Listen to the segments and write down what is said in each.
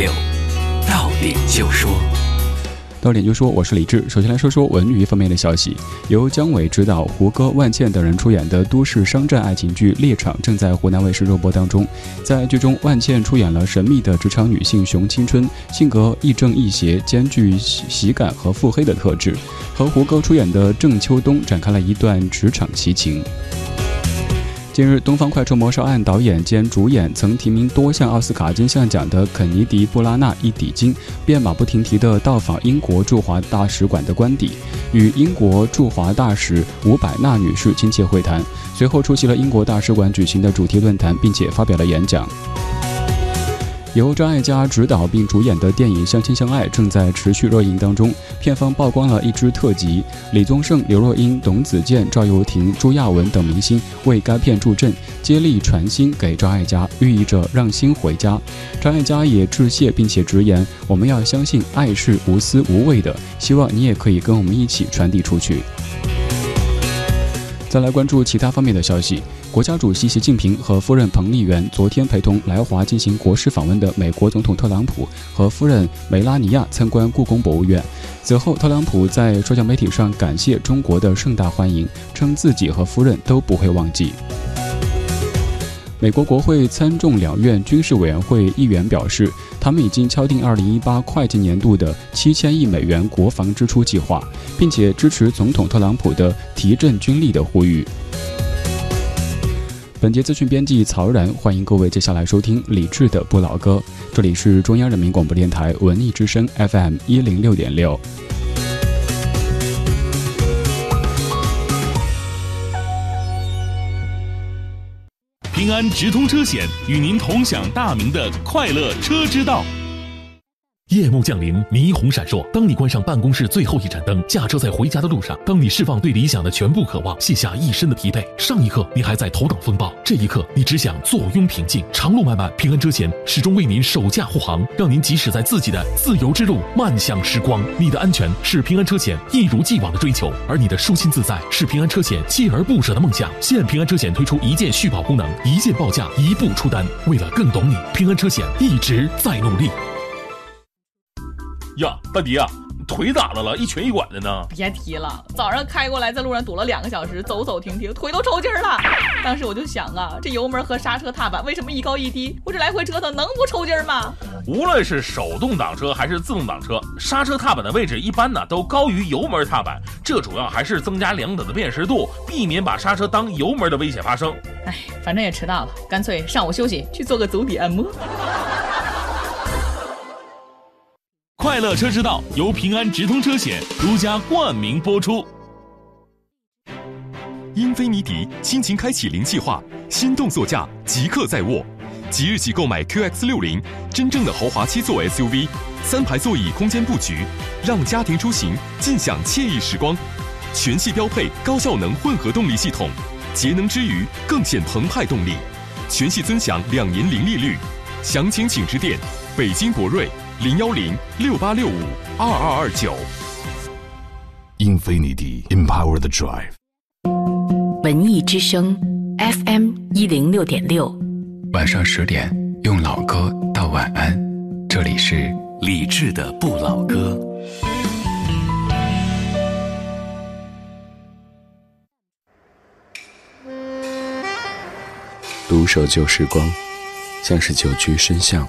六，到点就说。到点就说，我是李志。首先来说说文娱方面的消息，由姜伟执导、胡歌、万茜等人出演的都市商战爱情剧《猎场》正在湖南卫视热播当中。在剧中，万茜出演了神秘的职场女性熊青春，性格亦正亦邪，兼具喜感和腹黑的特质，和胡歌出演的郑秋冬展开了一段职场奇情。近日，《东方快车谋杀案》导演兼主演，曾提名多项奥斯卡金像奖的肯尼迪·布拉纳一抵京，便马不停蹄地到访英国驻华大使馆的官邸，与英国驻华大使伍百纳女士亲切会谈，随后出席了英国大使馆举行的主题论坛，并且发表了演讲。由张艾嘉执导并主演的电影《相亲相爱》正在持续热映当中。片方曝光了一支特辑，李宗盛、刘若英、董子健、赵又廷、朱亚文等明星为该片助阵，接力传心给张艾嘉，寓意着让心回家。张艾嘉也致谢，并且直言：“我们要相信爱是无私无畏的，希望你也可以跟我们一起传递出去。”再来关注其他方面的消息。国家主席习近平和夫人彭丽媛昨天陪同来华进行国事访问的美国总统特朗普和夫人梅拉尼亚参观故宫博物院。此后，特朗普在社交媒体上感谢中国的盛大欢迎，称自己和夫人都不会忘记。美国国会参众两院军事委员会议员表示，他们已经敲定2018会计年度的7000亿美元国防支出计划，并且支持总统特朗普的提振军力的呼吁。本节资讯编辑曹然，欢迎各位接下来收听李志的不老歌。这里是中央人民广播电台文艺之声 FM 一零六点六。平安直通车险与您同享大明的快乐车之道。夜幕降临，霓虹闪烁。当你关上办公室最后一盏灯，驾车在回家的路上，当你释放对理想的全部渴望，卸下一身的疲惫，上一刻你还在头等风暴，这一刻你只想坐拥平静。长路漫漫，平安车险始终为您守驾护航，让您即使在自己的自由之路漫向时光。你的安全是平安车险一如既往的追求，而你的舒心自在是平安车险锲而不舍的梦想。现平安车险推出一键续保功能，一键报价，一步出单。为了更懂你，平安车险一直在努力。呀，大迪啊，腿咋的了？一瘸一拐的呢？别提了，早上开过来，在路上堵了两个小时，走走停停，腿都抽筋了。当时我就想啊，这油门和刹车踏板为什么一高一低？我这来回折腾能不抽筋吗？无论是手动挡车还是自动挡车，刹车踏板的位置一般呢都高于油门踏板，这主要还是增加两者的辨识度，避免把刹车当油门的危险发生。哎，反正也迟到了，干脆上午休息去做个足底按摩。快乐车之道由平安直通车险独家冠名播出。英菲尼迪亲情开启零计划，心动座驾即刻在握，即日起购买 QX 六零，真正的豪华七座 SUV，三排座椅空间布局，让家庭出行尽享惬意时光。全系标配高效能混合动力系统，节能之余更显澎湃动力。全系尊享两年零利率，详情请致电北京博瑞。零幺零六八六五二二二九，Infinity Empower the Drive，文艺之声 FM 一零六点六，晚上十点用老歌道晚安，这里是理智的不老歌。独守旧时光，像是久居深巷。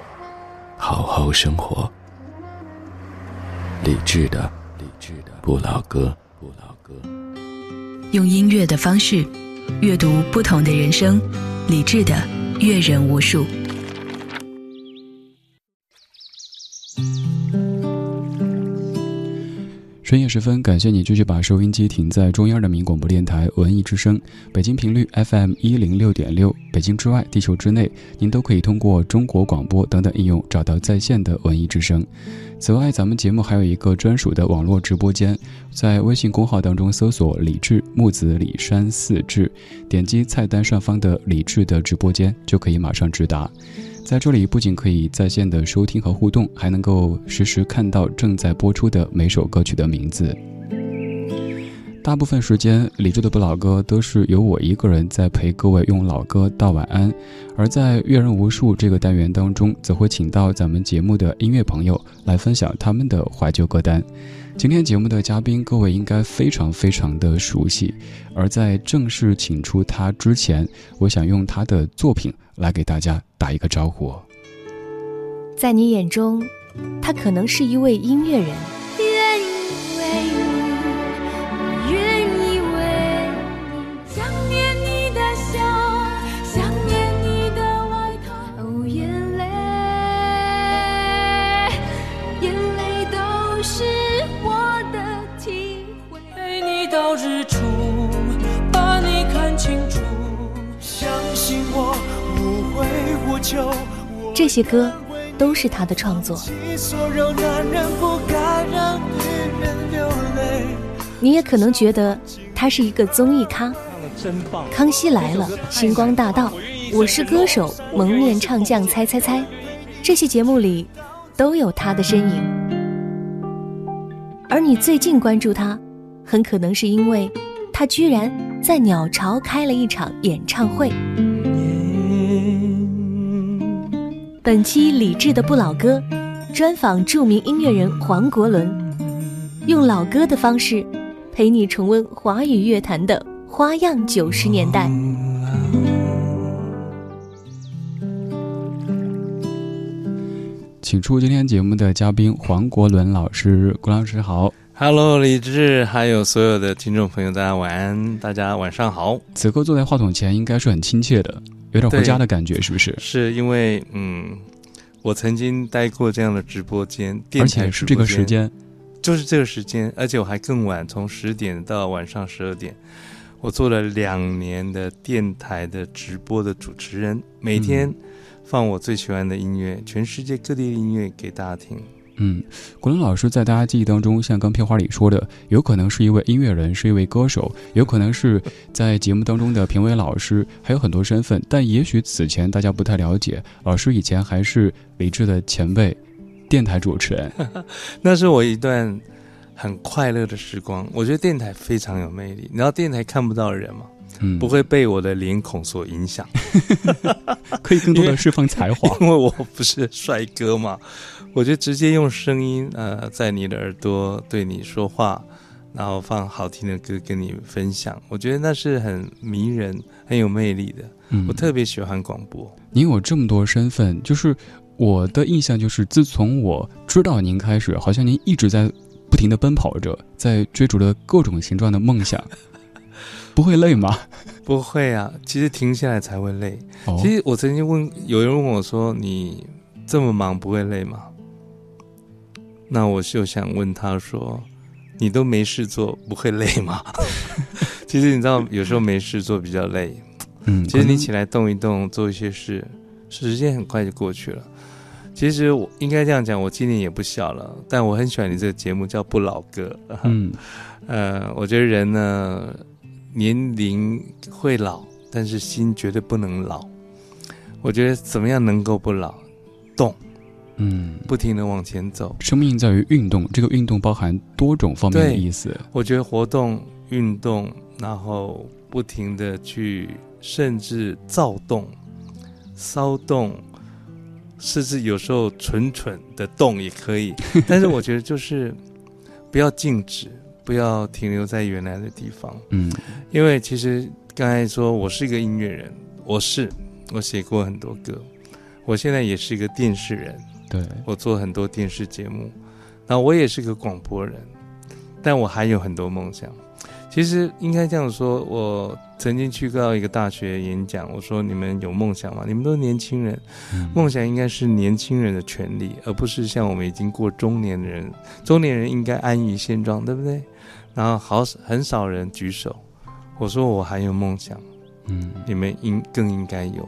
好好生活，理智的，理智的不老歌，不老歌。用音乐的方式阅读不同的人生，理智的阅人无数。深夜时分，感谢你继续把收音机停在中央人民广播电台文艺之声北京频率 FM 一零六点六。北京之外，地球之内，您都可以通过中国广播等等应用找到在线的文艺之声。此外，咱们节目还有一个专属的网络直播间，在微信公号当中搜索“李志木子李山四志”，点击菜单上方的“李志”的直播间，就可以马上直达。在这里不仅可以在线的收听和互动，还能够实时看到正在播出的每首歌曲的名字。大部分时间，李志的不老歌都是由我一个人在陪各位用老歌道晚安，而在阅人无数这个单元当中，则会请到咱们节目的音乐朋友来分享他们的怀旧歌单。今天节目的嘉宾，各位应该非常非常的熟悉。而在正式请出他之前，我想用他的作品来给大家打一个招呼。在你眼中，他可能是一位音乐人。这些歌都是他的创作。你也可能觉得他是一个综艺咖，康熙来了、星光大道、我是歌手、蒙面唱将、猜猜猜，这些节目里都有他的身影。而你最近关注他，很可能是因为他居然在鸟巢开了一场演唱会。本期李志的不老歌，专访著名音乐人黄国伦，用老歌的方式陪你重温华语乐坛的花样九十年代。请出今天节目的嘉宾黄国伦老师，郭老师好，Hello，李志，还有所有的听众朋友，大家晚安，大家晚上好。此刻坐在话筒前，应该是很亲切的。有点回家的感觉，是不是？是因为嗯，我曾经待过这样的直播间，而且是这个时间，就是这个时间，而且我还更晚，从十点到晚上十二点，我做了两年的电台的直播的主持人，每天放我最喜欢的音乐，全世界各地的音乐给大家听。嗯，国伦老师在大家记忆当中，像刚片花里说的，有可能是一位音乐人，是一位歌手，有可能是在节目当中的评委老师，还有很多身份。但也许此前大家不太了解，老师以前还是李志的前辈，电台主持人。那是我一段很快乐的时光。我觉得电台非常有魅力。你知道电台看不到人吗？嗯，不会被我的脸孔所影响，可以更多的释放才华。因为我不是帅哥嘛。我就直接用声音，呃，在你的耳朵对你说话，然后放好听的歌跟你分享。我觉得那是很迷人、很有魅力的。嗯，我特别喜欢广播。您有这么多身份，就是我的印象就是，自从我知道您开始，好像您一直在不停的奔跑着，在追逐着各种形状的梦想。不会累吗？不会啊，其实停下来才会累。其实我曾经问有人问我说：“你这么忙不会累吗？”那我就想问他说：“你都没事做，不会累吗？” 其实你知道，有时候没事做比较累。嗯，其实你起来动一动，做一些事，时间很快就过去了。其实我应该这样讲，我今年也不小了，但我很喜欢你这个节目，叫不老歌。嗯，呃，我觉得人呢，年龄会老，但是心绝对不能老。我觉得怎么样能够不老？动。嗯，不停的往前走。生命在于运动，这个运动包含多种方面的意思。我觉得活动、运动，然后不停的去，甚至躁动、骚动，甚至有时候蠢蠢的动也可以。但是我觉得就是不要静止，不要停留在原来的地方。嗯，因为其实刚才说我是一个音乐人，我是我写过很多歌，我现在也是一个电视人。对我做很多电视节目，那我也是个广播人，但我还有很多梦想。其实应该这样说，我曾经去到一个大学演讲，我说你们有梦想吗？你们都是年轻人，梦想应该是年轻人的权利，而不是像我们已经过中年的人。中年人应该安于现状，对不对？然后好很少人举手。我说我还有梦想，嗯，你们应更应该有。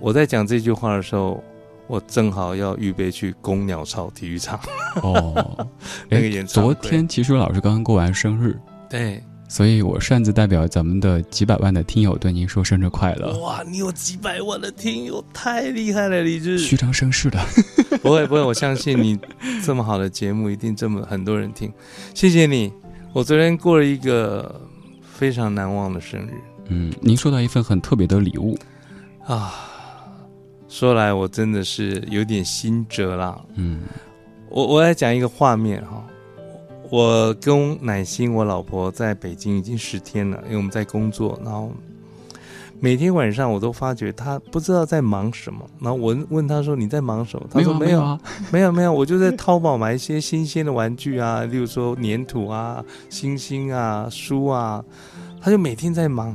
我在讲这句话的时候，我正好要预备去公鸟巢体育场。哦，那个演昨天其实老师刚刚过完生日。对，所以我擅自代表咱们的几百万的听友对您说生日快乐！哇，你有几百万的听友，太厉害了，李志，虚张声势的，不会不会，我相信你这么好的节目一定这么很多人听，谢谢你。我昨天过了一个非常难忘的生日，嗯，您收到一份很特别的礼物啊，说来我真的是有点心折了，嗯，我我来讲一个画面哈。我跟乃心，我老婆在北京已经十天了，因为我们在工作，然后每天晚上我都发觉她不知道在忙什么。然后我问她说：“你在忙什么？”她说：“没有啊，没有没有，我就在淘宝买一些新鲜的玩具啊，例如说粘土啊、星星啊、书啊。”她就每天在忙。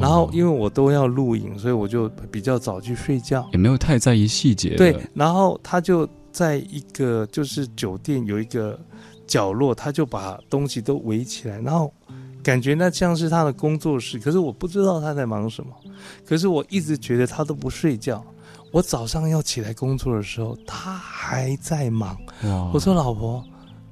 然后因为我都要录影，所以我就比较早去睡觉，也没有太在意细节。对，然后他就在一个就是酒店有一个。角落，他就把东西都围起来，然后感觉那像是他的工作室。可是我不知道他在忙什么。可是我一直觉得他都不睡觉。我早上要起来工作的时候，他还在忙。我说：“老婆，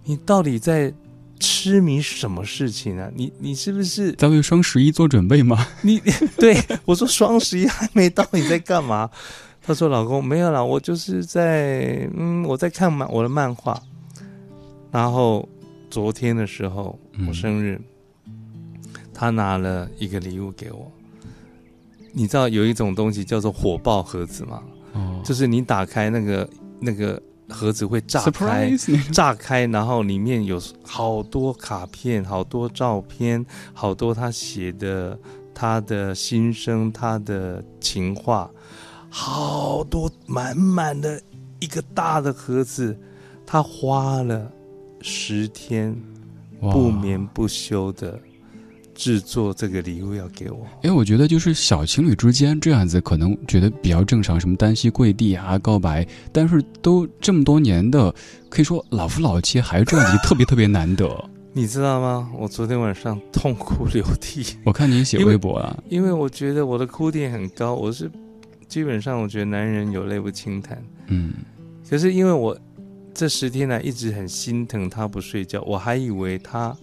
你到底在痴迷什么事情啊？你你是不是在为双十一做准备吗？” 你对我说：“双十一还没到，你在干嘛？” 他说：“老公，没有啦，我就是在嗯，我在看漫我的漫画。”然后昨天的时候，我生日，他拿了一个礼物给我。你知道有一种东西叫做火爆盒子吗？哦，就是你打开那个那个盒子会炸开，炸开，然后里面有好多卡片、好多照片、好多他写的他的心声、他的情话，好多满满的一个大的盒子，他花了。十天不眠不休的制作这个礼物要给我，因为我觉得就是小情侣之间这样子可能觉得比较正常，什么单膝跪地啊告白，但是都这么多年的，可以说老夫老妻还是这样子，特别特别难得。你知道吗？我昨天晚上痛哭流涕。我看你写微博了，因为我觉得我的哭点很高，我是基本上我觉得男人有泪不轻弹。嗯，可是因为我。这十天来一直很心疼他不睡觉，我还以为他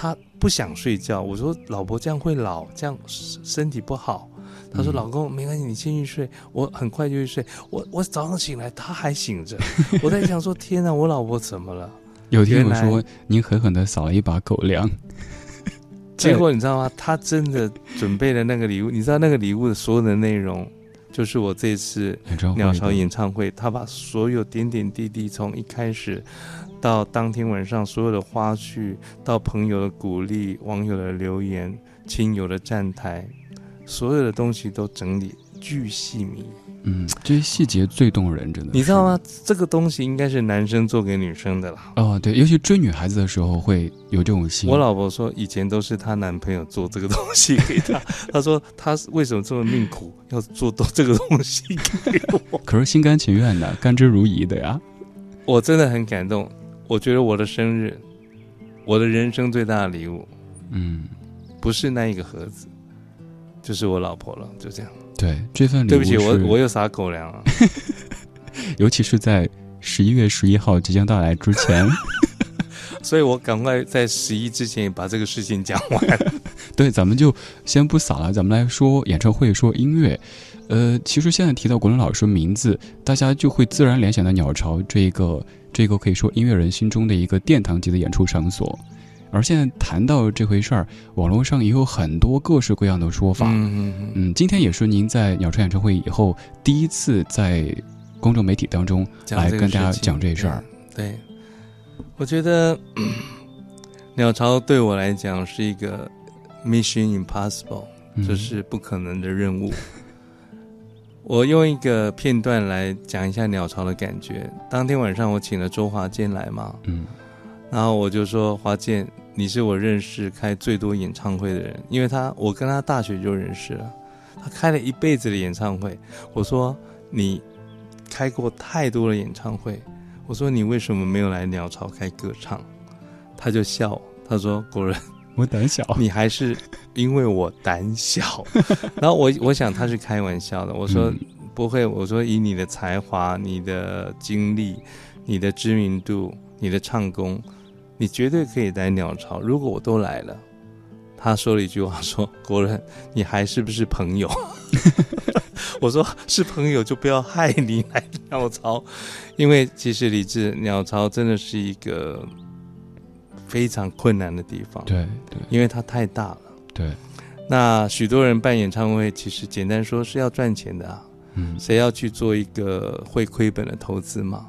他不想睡觉。我说老婆这样会老，这样身体不好。他说老公没关系，你先去睡，我很快就去睡。我我早上醒来他还醒着，我在想说天哪，我老婆怎么了？有天我说您狠狠的扫了一把狗粮，结果你知道吗？他真的准备了那个礼物，你知道那个礼物的所有的内容。就是我这次鸟巢演唱会，他把所有点点滴滴，从一开始到当天晚上所有的花絮，到朋友的鼓励、网友的留言、亲友的站台，所有的东西都整理巨细密。嗯，这些细节最动人，真的。你知道吗？这个东西应该是男生做给女生的啦。哦，对，尤其追女孩子的时候会有这种心。我老婆说，以前都是她男朋友做这个东西给她。她说，她为什么这么命苦，要做到这个东西给我？可是心甘情愿的，甘之如饴的呀。我真的很感动。我觉得我的生日，我的人生最大的礼物，嗯，不是那一个盒子，就是我老婆了。就这样。对这份礼物，对不起，我我又撒狗粮了。尤其是在十一月十一号即将到来之前，所以我赶快在十一之前把这个事情讲完。对，咱们就先不撒了，咱们来说演唱会，说音乐。呃，其实现在提到国伦老师名字，大家就会自然联想到鸟巢这一个这个可以说音乐人心中的一个殿堂级的演出场所。而现在谈到这回事儿，网络上也有很多各式各样的说法。嗯嗯嗯。今天也是您在鸟巢演唱会以后第一次在公众媒体当中来跟大家讲这事儿。对，我觉得鸟巢对我来讲是一个 mission impossible，这是不可能的任务。我用一个片段来讲一下鸟巢的感觉。当天晚上我请了周华健来嘛。嗯。然后我就说：“华健，你是我认识开最多演唱会的人，因为他我跟他大学就认识了，他开了一辈子的演唱会。我说你开过太多的演唱会，我说你为什么没有来鸟巢开歌唱？他就笑，他说果然我胆小，你还是因为我胆小。然后我我想他是开玩笑的，我说不会，我说以你的才华、你的经历、你的知名度、你的唱功。你绝对可以来鸟巢。如果我都来了，他说了一句话说：“国人，你还是不是朋友？” 我说：“是朋友就不要害你来鸟巢，因为其实李志鸟巢真的是一个非常困难的地方。对对，因为它太大了。对，那许多人办演唱会，其实简单说是要赚钱的啊。嗯，谁要去做一个会亏本的投资嘛？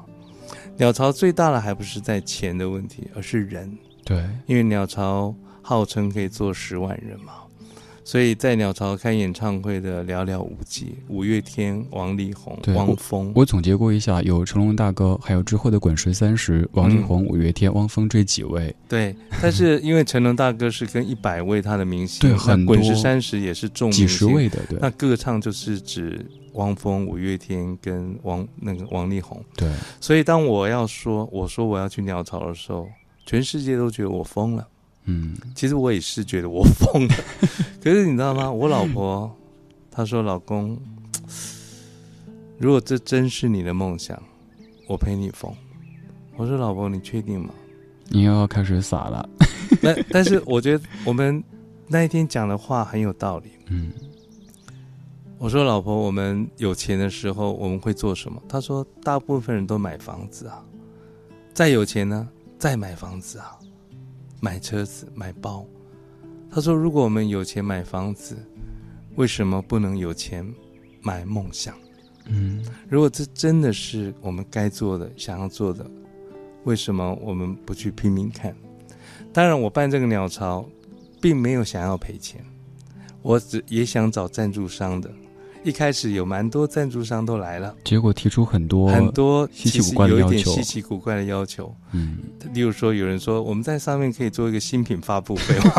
鸟巢最大的还不是在钱的问题，而是人。对，因为鸟巢号称可以坐十万人嘛，所以在鸟巢开演唱会的寥寥无几。五月天、王力宏、汪峰，我总结过一下，有成龙大哥，还有之后的滚石三十、王力宏、五月天、汪峰这几位。对，但是因为成龙大哥是跟一百位他的明星，对，很滚石三十也是重几十位的，对。那歌唱就是指。汪峰、五月天跟王那个王力宏，对，所以当我要说我说我要去鸟巢的时候，全世界都觉得我疯了。嗯，其实我也是觉得我疯了。可是你知道吗？我老婆她说：“老公，如果这真是你的梦想，我陪你疯。”我说：“老婆，你确定吗？”你又要开始撒了。那但是我觉得我们那一天讲的话很有道理。嗯。我说：“老婆，我们有钱的时候我们会做什么？”她说：“大部分人都买房子啊，再有钱呢，再买房子啊，买车子、买包。”他说：“如果我们有钱买房子，为什么不能有钱买梦想？嗯，如果这真的是我们该做的、想要做的，为什么我们不去拼命看？当然，我办这个鸟巢，并没有想要赔钱，我只也想找赞助商的。”一开始有蛮多赞助商都来了，结果提出很多很多稀奇古怪的要求。稀奇古怪的要求，嗯，例如说有人说我们在上面可以做一个新品发布会吗？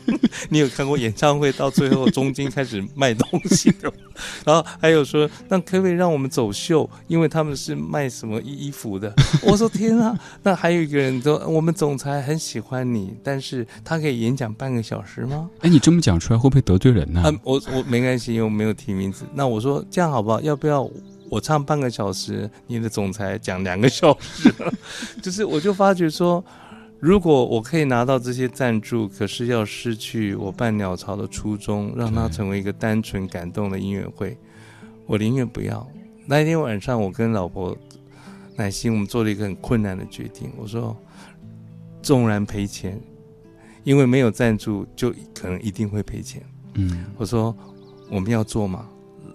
你有看过演唱会到最后中间开始卖东西的？然后还有说那可不可以让我们走秀？因为他们是卖什么衣服的？我说天啊！那还有一个人说我们总裁很喜欢你，但是他可以演讲半个小时吗？哎，你这么讲出来会不会得罪人呢？啊，我我没关系，因为我没有提名。那我说这样好不好？要不要我唱半个小时，你的总裁讲两个小时？就是我就发觉说，如果我可以拿到这些赞助，可是要失去我办鸟巢的初衷，让它成为一个单纯感动的音乐会，我宁愿不要。那一天晚上，我跟老婆乃心，我们做了一个很困难的决定。我说，纵然赔钱，因为没有赞助，就可能一定会赔钱。嗯，我说我们要做吗？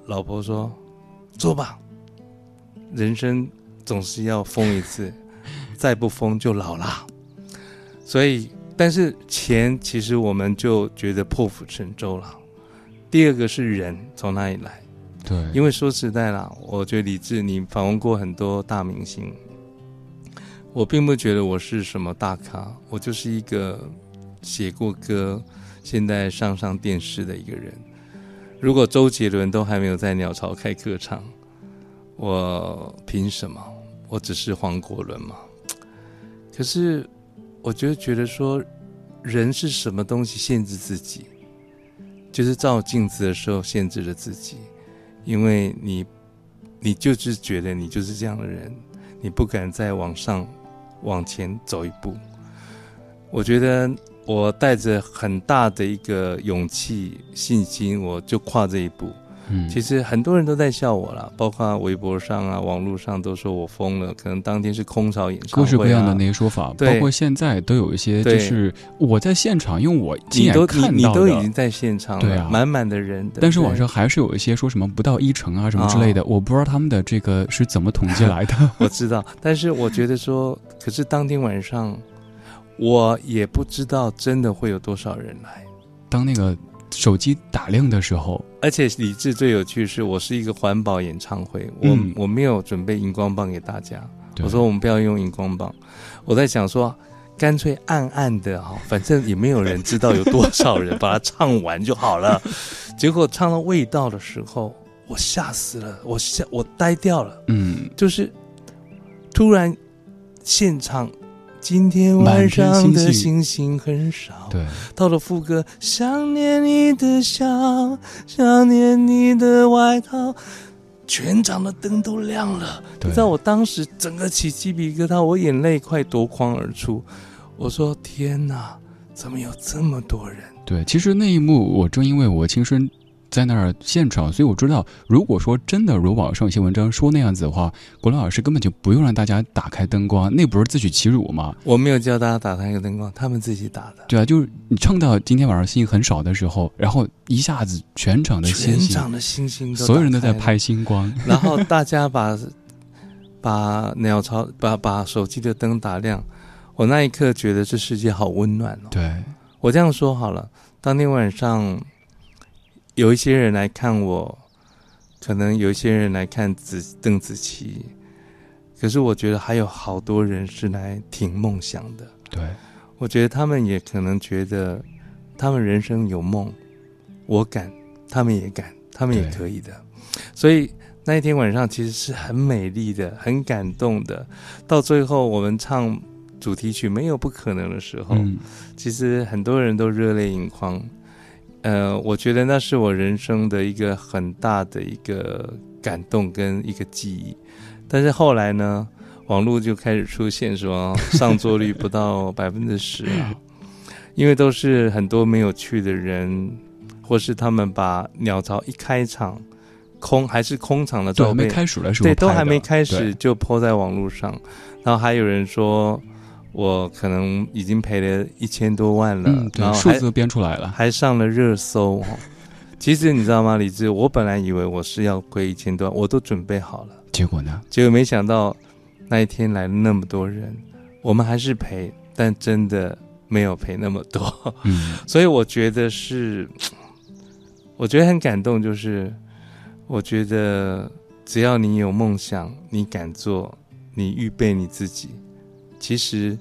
老婆说：“做吧，人生总是要疯一次，再不疯就老了。所以，但是钱其实我们就觉得破釜沉舟了。第二个是人从哪里来？对，因为说实在啦，我觉得李志，你访问过很多大明星，我并不觉得我是什么大咖，我就是一个写过歌，现在上上电视的一个人。”如果周杰伦都还没有在鸟巢开歌唱，我凭什么？我只是黄国伦嘛。可是，我就觉得说，人是什么东西限制自己？就是照镜子的时候限制了自己，因为你，你就是觉得你就是这样的人，你不敢再往上、往前走一步。我觉得。我带着很大的一个勇气、信心，我就跨这一步。嗯，其实很多人都在笑我了，包括微博上啊、网络上都说我疯了。可能当天是空巢演唱会，各式各样的那些说法，包括现在都有一些，就是我在现场，因为我亲眼看到你都已经在现场，对啊，满满的人。但是网上还是有一些说什么不到一成啊什么之类的，我不知道他们的这个是怎么统计来的。我知道，但是我觉得说，可是当天晚上。我也不知道真的会有多少人来。当那个手机打亮的时候，而且李志最有趣是，我是一个环保演唱会，我我没有准备荧光棒给大家。我说我们不要用荧光棒。我在想说，干脆暗暗的哈，反正也没有人知道有多少人把它唱完就好了。结果唱到味道的时候，我吓死了，我吓我呆掉了。嗯，就是突然现场。今天晚上的星星很少。对，到了副歌，想念你的笑，想念你的外套，全场的灯都亮了。你知道我当时整个起鸡皮疙瘩，我眼泪快夺眶而出。我说：“天哪，怎么有这么多人？”对，其实那一幕，我正因为我亲身。在那儿现场，所以我知道，如果说真的如网上一些文章说那样子的话，国伦老师根本就不用让大家打开灯光，那不是自取其辱吗？我没有叫大家打开一个灯光，他们自己打的。对啊，就是你唱到今天晚上星星很少的时候，然后一下子全场的星星，全场的星星，所有人都在拍星光，然后大家把 把鸟巢把把手机的灯打亮，我那一刻觉得这世界好温暖哦。对，我这样说好了，当天晚上。有一些人来看我，可能有一些人来看子邓紫棋，可是我觉得还有好多人是来挺梦想的。对，我觉得他们也可能觉得，他们人生有梦，我敢，他们也敢，他们也可以的。所以那一天晚上其实是很美丽的，很感动的。到最后我们唱主题曲《没有不可能》的时候，其实很多人都热泪盈眶。呃，我觉得那是我人生的一个很大的一个感动跟一个记忆，但是后来呢，网络就开始出现说上座率不到百分之十啊，因为都是很多没有去的人，或是他们把鸟巢一开场空还是空场的照片，没开始的时候，对，都还没开始就泼在网络上，然后还有人说。我可能已经赔了一千多万了，然后数字编出来了，还上了热搜。其实你知道吗，李志？我本来以为我是要亏一千多万，我都准备好了。结果呢？结果没想到那一天来了那么多人，我们还是赔，但真的没有赔那么多。嗯，所以我觉得是，我觉得很感动，就是我觉得只要你有梦想，你敢做，你预备你自己。其实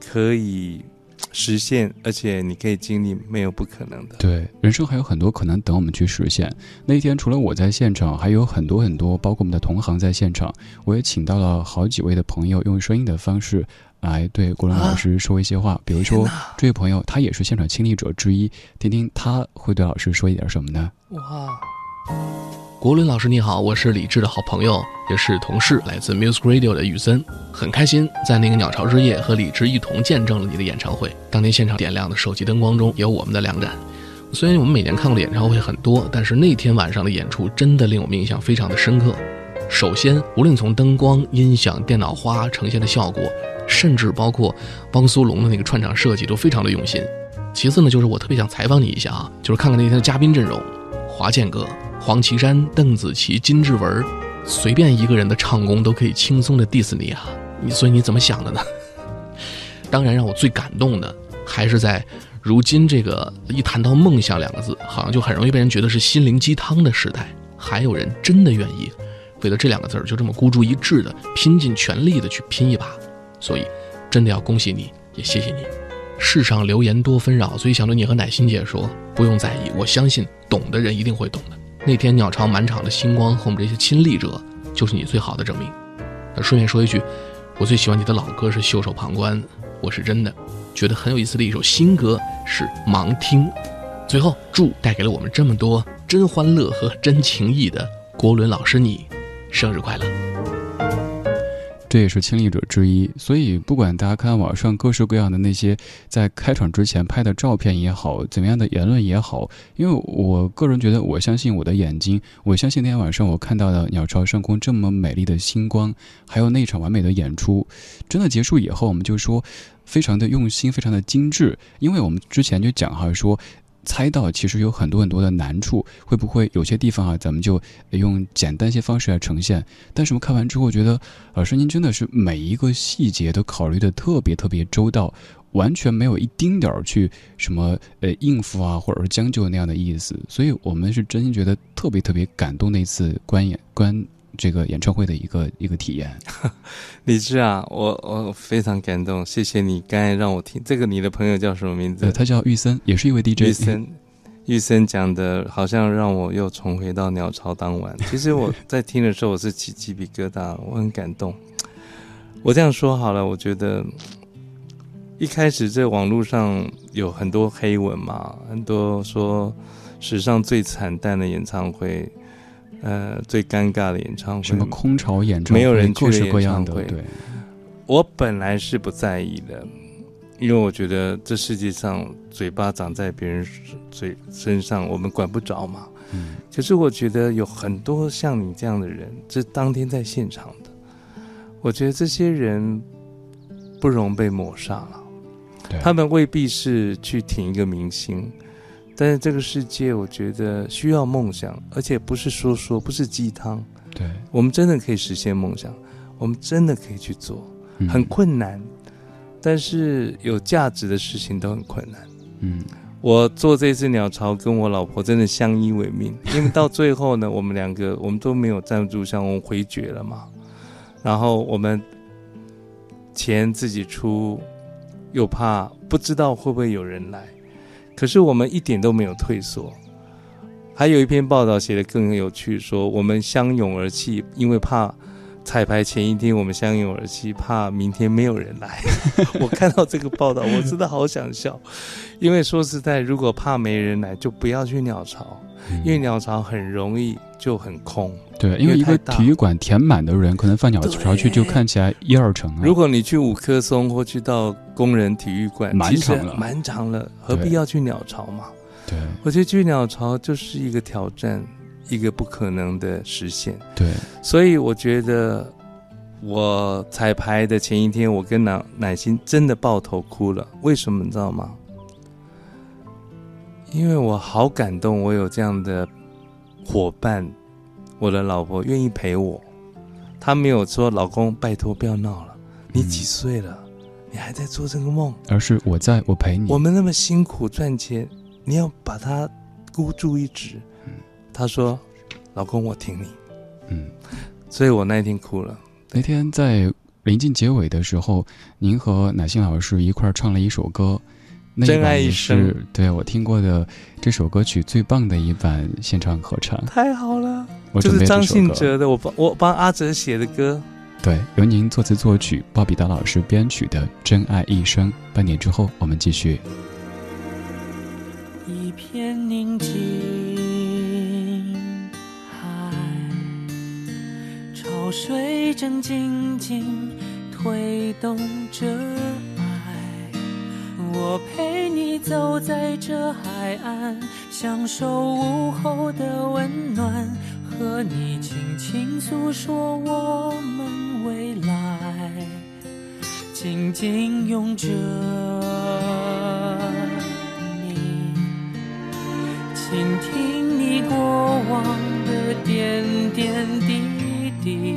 可以实现，而且你可以经历，没有不可能的。对，人生还有很多可能等我们去实现。那一天，除了我在现场，还有很多很多，包括我们的同行在现场。我也请到了好几位的朋友，用声音的方式来对郭伦老师说一些话。比如说，这位朋友他也是现场亲历者之一，听听他会对老师说一点什么呢？哇！国伦老师你好，我是李志的好朋友，也是同事，来自 Music Radio 的雨森，很开心在那个鸟巢之夜和李志一同见证了你的演唱会。当天现场点亮的手机灯光中有我们的两盏。虽然我们每年看过的演唱会很多，但是那天晚上的演出真的令我们印象非常的深刻。首先，无论从灯光、音响、电脑花呈现的效果，甚至包括汪苏泷的那个串场设计都非常的用心。其次呢，就是我特别想采访你一下啊，就是看看那天的嘉宾阵容，华健哥。黄绮珊、邓紫棋、金志文，随便一个人的唱功都可以轻松的 diss 你啊！你所以你怎么想的呢？当然，让我最感动的还是在如今这个一谈到梦想两个字，好像就很容易被人觉得是心灵鸡汤的时代，还有人真的愿意为了这两个字儿就这么孤注一掷的拼尽全力的去拼一把。所以，真的要恭喜你，也谢谢你。世上流言多纷扰，所以想对你和乃馨姐说，不用在意，我相信懂的人一定会懂的。那天鸟巢满场的星光和我们这些亲历者，就是你最好的证明。那顺便说一句，我最喜欢你的老歌是《袖手旁观》，我是真的觉得很有意思的一首新歌是《盲听》。最后，祝带给了我们这么多真欢乐和真情谊的国伦老师你，生日快乐！这也是亲历者之一，所以不管大家看网上各式各样的那些在开场之前拍的照片也好，怎么样的言论也好，因为我个人觉得，我相信我的眼睛，我相信那天晚上我看到的鸟巢上空这么美丽的星光，还有那场完美的演出，真的结束以后，我们就说非常的用心，非常的精致，因为我们之前就讲哈说。猜到其实有很多很多的难处，会不会有些地方啊，咱们就用简单些方式来呈现？但是我们看完之后觉得，老师您真的是每一个细节都考虑的特别特别周到，完全没有一丁点儿去什么呃应付啊，或者是将就那样的意思。所以我们是真心觉得特别特别感动那次观演观这个演唱会的一个一个体验。李志啊，我我非常感动，谢谢你刚才让我听这个。你的朋友叫什么名字？他叫玉森，也是一位 DJ。玉森，玉森讲的好像让我又重回到鸟巢当晚。其实我在听的时候，我是起鸡皮疙瘩，我很感动。我这样说好了，我觉得一开始在网络上有很多黑文嘛，很多说史上最惨淡的演唱会。呃，最尴尬的演唱会，什么空巢演唱会，没有人去的演唱会。对，我本来是不在意的，因为我觉得这世界上嘴巴长在别人嘴身上，我们管不着嘛。嗯。可是我觉得有很多像你这样的人，这当天在现场的，我觉得这些人不容被抹杀了。他们未必是去挺一个明星。但是这个世界，我觉得需要梦想，而且不是说说，不是鸡汤。对，我们真的可以实现梦想，我们真的可以去做，很困难，但是有价值的事情都很困难。嗯，我做这次鸟巢，跟我老婆真的相依为命，因为到最后呢，我们两个我们都没有赞助商，我们回绝了嘛。然后我们钱自己出，又怕不知道会不会有人来。可是我们一点都没有退缩，还有一篇报道写的更有趣，说我们相拥而泣，因为怕彩排前一天我们相拥而泣，怕明天没有人来。我看到这个报道，我真的好想笑，因为说实在，如果怕没人来，就不要去鸟巢，因为鸟巢很容易就很空。对，因为一个体育馆填满的人，可能放鸟巢去就看起来一二成。如果你去五棵松或去到工人体育馆，满场了，满场了，何必要去鸟巢嘛？对，我觉得去鸟巢就是一个挑战，一个不可能的实现。对，所以我觉得我彩排的前一天，我跟奶奶心真的抱头哭了。为什么你知道吗？因为我好感动，我有这样的伙伴。我的老婆愿意陪我，她没有说“老公，拜托不要闹了，你几岁了，你还在做这个梦”，而是我在我陪你。我们那么辛苦赚钱，你要把它孤注一掷。她说：“老公，我挺你。”嗯，所以我那一天哭了。那天在临近结尾的时候，您和乃馨老师一块儿唱了一首歌。真爱一生，对我听过的这首歌曲最棒的一版现场合唱，太好了！就是张信哲的，我帮我帮阿哲写的歌，对，由您作词作曲，鲍比达老师编曲的《真爱一生》。半年之后，我们继续。正静静推动着爱。我陪你走在这海岸，享受午后的温暖，和你轻轻诉说我们未来，紧紧拥着你，倾听你过往的点点滴滴，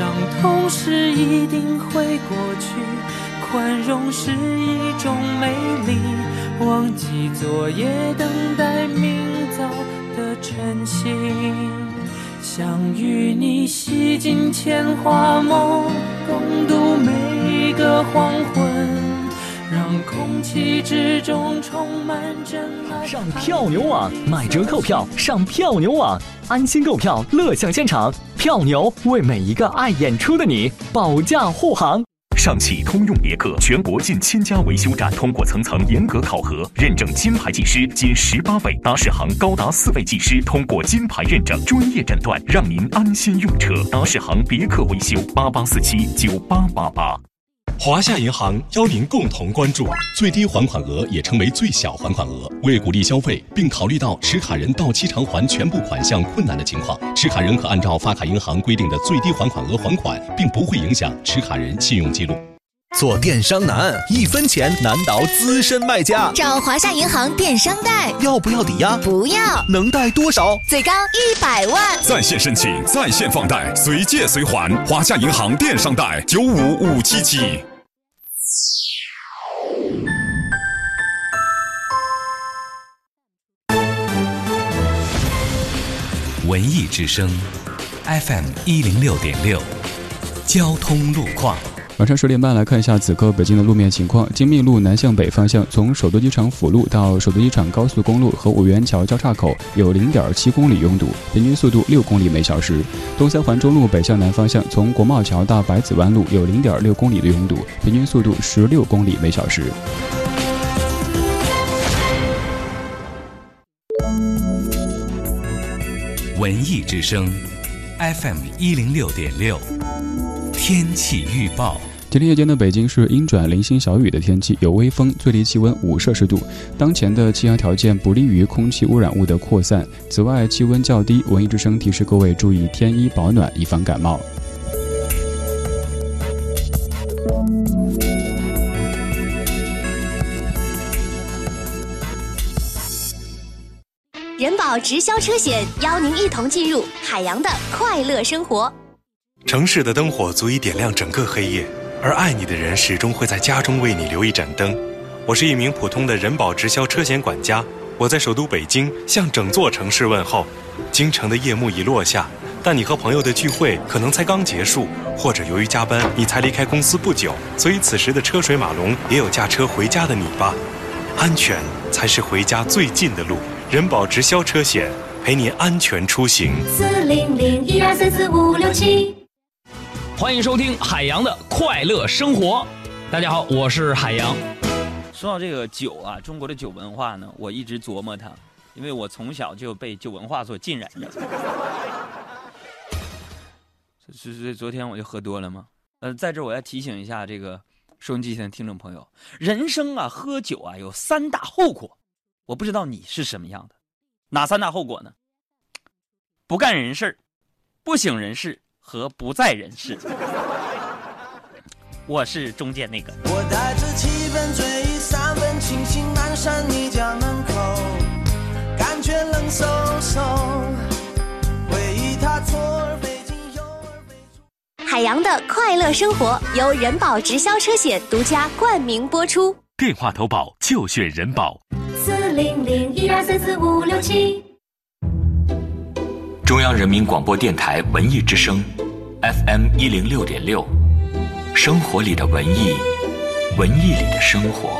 伤痛是一定会过去。宽容是一种美丽，忘记昨夜等待明早的晨星，想与你洗尽铅华梦，共度每一个黄昏，让空气之中充满真爱。上票牛网买折扣票，上票牛网安心购票，乐享现场。票牛为每一个爱演出的你保驾护航。上汽通用别克全国近千家维修站通过层层严格考核，认证金牌技师仅十八位，达世行高达四位技师通过金牌认证，专业诊断，让您安心用车。达世行别克维修八八四七九八八八。华夏银行邀您共同关注最低还款额，也称为最小还款额。为鼓励消费，并考虑到持卡人到期偿还全部款项困难的情况，持卡人可按照发卡银行规定的最低还款额还款，并不会影响持卡人信用记录。做电商难，一分钱难倒资深卖家。找华夏银行电商贷，要不要抵押？不要。能贷多少？最高一百万。在线申请，在线放贷，随借随还。华夏银行电商贷九五五七七。文艺之声 FM 一零六点六，交通路况。晚上十点半来看一下此刻北京的路面情况。京密路南向北方向，从首都机场辅路到首都机场高速公路和五元桥交叉口有零点七公里拥堵，平均速度六公里每小时。东三环中路北向南方向，从国贸桥到百子湾路有零点六公里的拥堵，平均速度十六公里每小时。文艺之声，FM 一零六点六，天气预报。今天夜间的北京是阴转零星小雨的天气，有微风，最低气温五摄氏度。当前的气象条件不利于空气污染物的扩散，此外气温较低。文艺之声提示各位注意添衣保暖，以防感冒。人保直销车险邀您一同进入海洋的快乐生活。城市的灯火足以点亮整个黑夜。而爱你的人始终会在家中为你留一盏灯。我是一名普通的人保直销车险管家，我在首都北京向整座城市问候。京城的夜幕已落下，但你和朋友的聚会可能才刚结束，或者由于加班你才离开公司不久，所以此时的车水马龙也有驾车回家的你吧。安全才是回家最近的路。人保直销车险陪您安全出行。四零零一二三四五六七。欢迎收听海洋的快乐生活。大家好，我是海洋。说到这个酒啊，中国的酒文化呢，我一直琢磨它，因为我从小就被酒文化所浸染着。是是，昨天我就喝多了吗？呃，在这我要提醒一下这个收音机前的听众朋友，人生啊，喝酒啊有三大后果，我不知道你是什么样的，哪三大后果呢？不干人事不省人事。和不在人世，我是中间那个。我带着七分醉意，三分清醒，蹒跚你家门口，感觉冷飕飕。回忆它左耳飞进右耳飞出。海洋的快乐生活由人保直销车险独家冠名播出。电话投保就选人保。零零一二三四五六七。中央人民广播电台文艺之声，FM 一零六点六，生活里的文艺，文艺里的生活。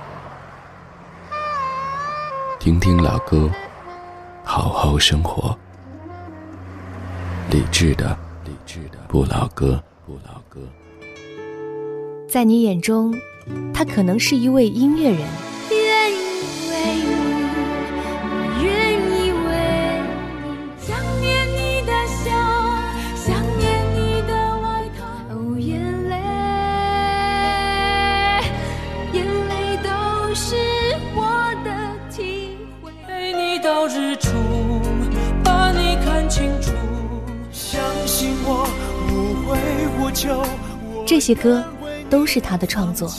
听听老歌，好好生活。理智的，理智的不老歌，不老歌。在你眼中，他可能是一位音乐人。这些歌都是他的创作。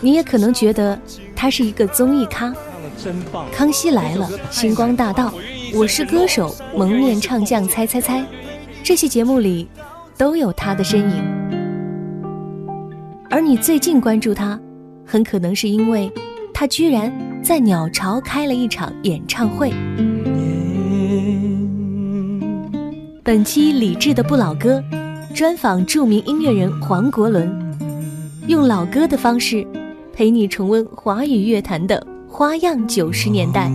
你也可能觉得他是一个综艺咖，康熙来了、星光大道、我是歌手、蒙面唱将猜猜猜，这些节目里都有他的身影。而你最近关注他，很可能是因为他居然在鸟巢开了一场演唱会。本期理智的不老歌，专访著名音乐人黄国伦，用老歌的方式陪你重温华语乐坛的花样九十年代。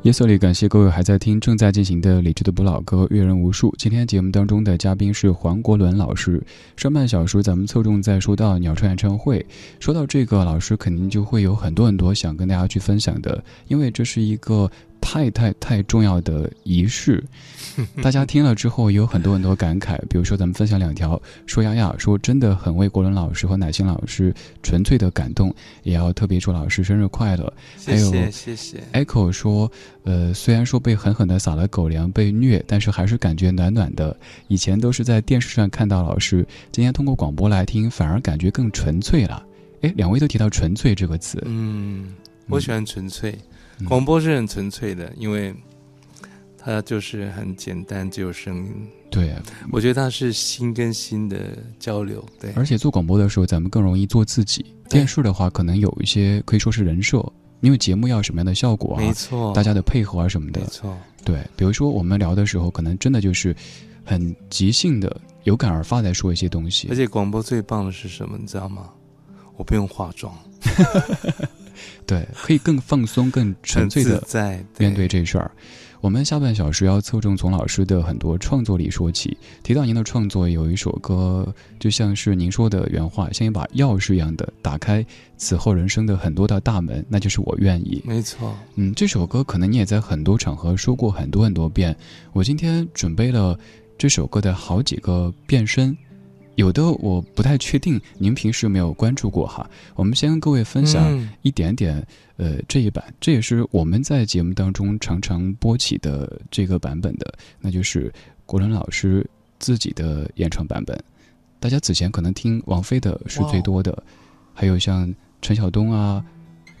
夜色里，感谢各位还在听正在进行的理智的不老歌，阅人无数。今天节目当中的嘉宾是黄国伦老师。上半小时咱们侧重在说到鸟巢演唱会，说到这个老师，肯定就会有很多很多想跟大家去分享的，因为这是一个。太太太重要的仪式，大家听了之后有很多很多感慨。比如说，咱们分享两条，说丫丫说真的很为国伦老师和乃馨老师纯粹的感动，也要特别祝老师生日快乐。谢谢谢谢。Echo 说，呃，虽然说被狠狠的撒了狗粮，被虐，但是还是感觉暖暖的。以前都是在电视上看到老师，今天通过广播来听，反而感觉更纯粹了。哎，两位都提到“纯粹”这个词，嗯，我喜欢纯粹。广播是很纯粹的，因为它就是很简单，只有声音。对，我觉得它是心跟心的交流。对，而且做广播的时候，咱们更容易做自己。电视的话，可能有一些可以说是人设，因为节目要什么样的效果啊？没错，大家的配合啊什么的。没错，对。比如说我们聊的时候，可能真的就是很即兴的、有感而发在说一些东西。而且广播最棒的是什么？你知道吗？我不用化妆。对，可以更放松、更纯粹的在面对这事儿。我们下半小时要侧重从老师的很多创作里说起。提到您的创作，有一首歌，就像是您说的原话，像一把钥匙一样的打开此后人生的很多道大门，那就是我愿意。没错，嗯，这首歌可能你也在很多场合说过很多很多遍。我今天准备了这首歌的好几个变身。有的我不太确定，您平时没有关注过哈。我们先跟各位分享一点点，呃，这一版，这也是我们在节目当中常常播起的这个版本的，那就是国伦老师自己的演唱版本。大家此前可能听王菲的是最多的，还有像陈晓东啊。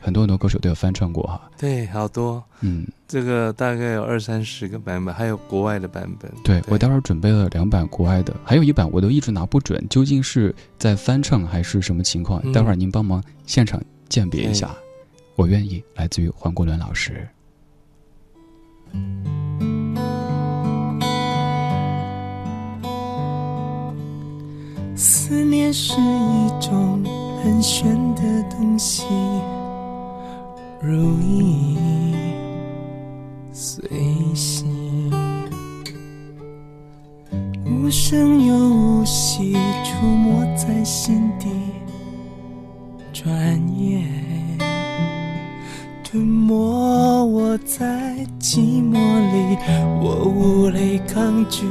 很多很多歌手都有翻唱过哈，对，好多，嗯，这个大概有二三十个版本，还有国外的版本。对我待会儿准备了两版国外的，还有一版我都一直拿不准，究竟是在翻唱还是什么情况？待会儿您帮忙现场鉴别一下。我愿意，来自于黄国伦老师。思念是一种很玄的东西。如影随形，无声又无息，出没在心底，转眼吞没我在寂寞里，我无力抗拒，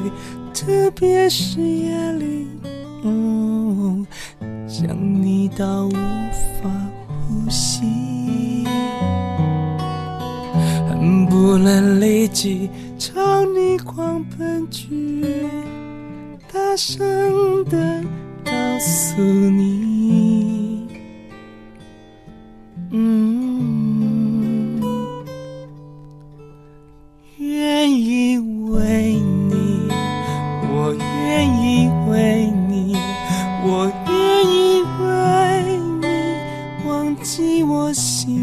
特别是夜里，想你到无法呼吸。不能立即朝你狂奔去，大声的告诉你，嗯，愿意为你，我愿意为你，我愿意为你忘记我姓名。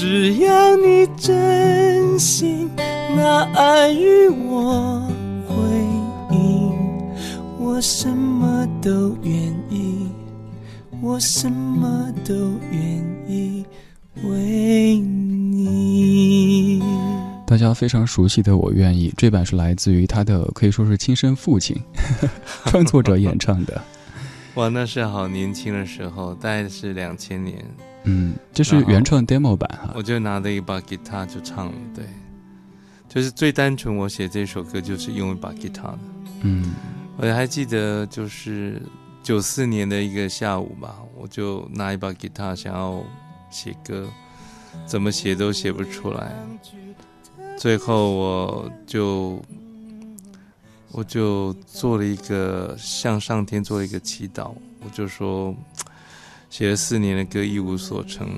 只要你真心。那爱与我回应，我什么都愿意，我什么都愿意为你。大家非常熟悉的《我愿意》，这版是来自于他的可以说是亲生父亲 创作者演唱的。哇，那是好年轻的时候，大概是两千年。嗯，这是原创 demo 版哈。我就拿着一把吉他就唱了，对。就是最单纯，我写这首歌就是用一把吉他的。嗯，我还记得就是九四年的一个下午吧，我就拿一把吉他想要写歌，怎么写都写不出来。最后我就我就做了一个向上天做了一个祈祷，我就说写了四年的歌一无所成，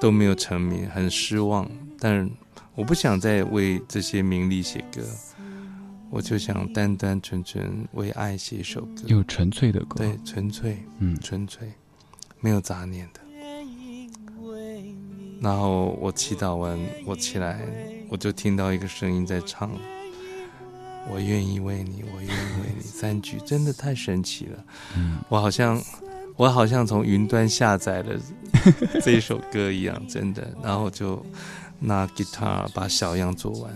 都没有成名，很失望，但。我不想再为这些名利写歌，我就想单单纯纯为爱写一首歌，有纯粹的歌，对，纯粹，嗯，纯粹，没有杂念的。然后我祈祷完，我起来，我就听到一个声音在唱：“我愿意为你，我愿意为你。”三句真的太神奇了，嗯，我好像，我好像从云端下载了 这一首歌一样，真的。然后就拿吉他把小样做完。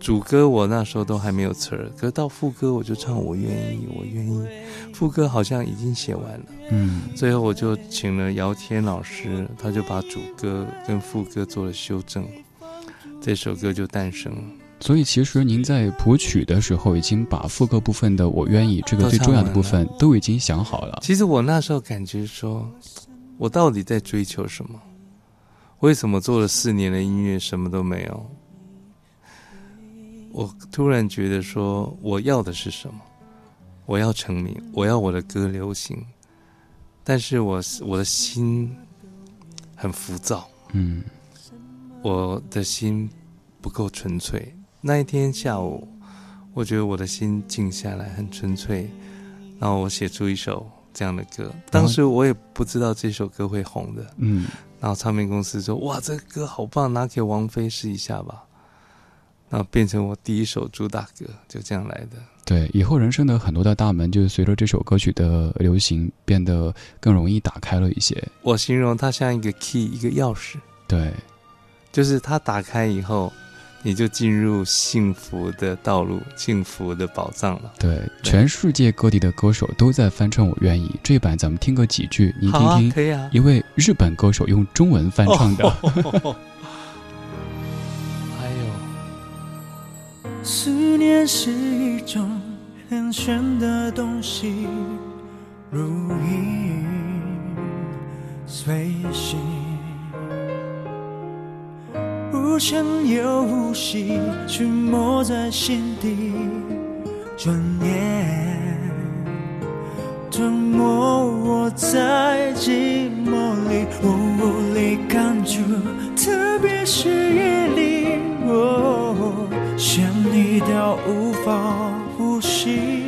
主歌我那时候都还没有词儿，可是到副歌我就唱我愿意，我愿意。副歌好像已经写完了，嗯，最后我就请了姚天老师，他就把主歌跟副歌做了修正，这首歌就诞生了。所以其实您在谱曲的时候，已经把副歌部分的“我愿意”这个最重要的部分都已经想好了。其实我那时候感觉说，我到底在追求什么？为什么做了四年的音乐什么都没有？我突然觉得说，我要的是什么？我要成名，我要我的歌流行，但是我我的心很浮躁，嗯，我的心不够纯粹。那一天下午，我觉得我的心静下来，很纯粹，然后我写出一首这样的歌。当时我也不知道这首歌会红的，嗯，然后唱片公司说：“哇，这个歌好棒，拿给王菲试一下吧。”然后变成我第一首主打歌，就这样来的。对，以后人生的很多的大门，就是随着这首歌曲的流行，变得更容易打开了一些。我形容它像一个 key，一个钥匙。对，就是它打开以后，你就进入幸福的道路，幸福的宝藏了。对，全世界各地的歌手都在翻唱《我愿意》这版，咱们听个几句，您听听。可以啊。一位日本歌手用中文翻唱的。思念是一种很玄的东西，如影随形，无声又无息，沉没在心底，转眼吞没我在寂寞里，我无力抗拒，特别是夜里，我。想你到无法呼吸，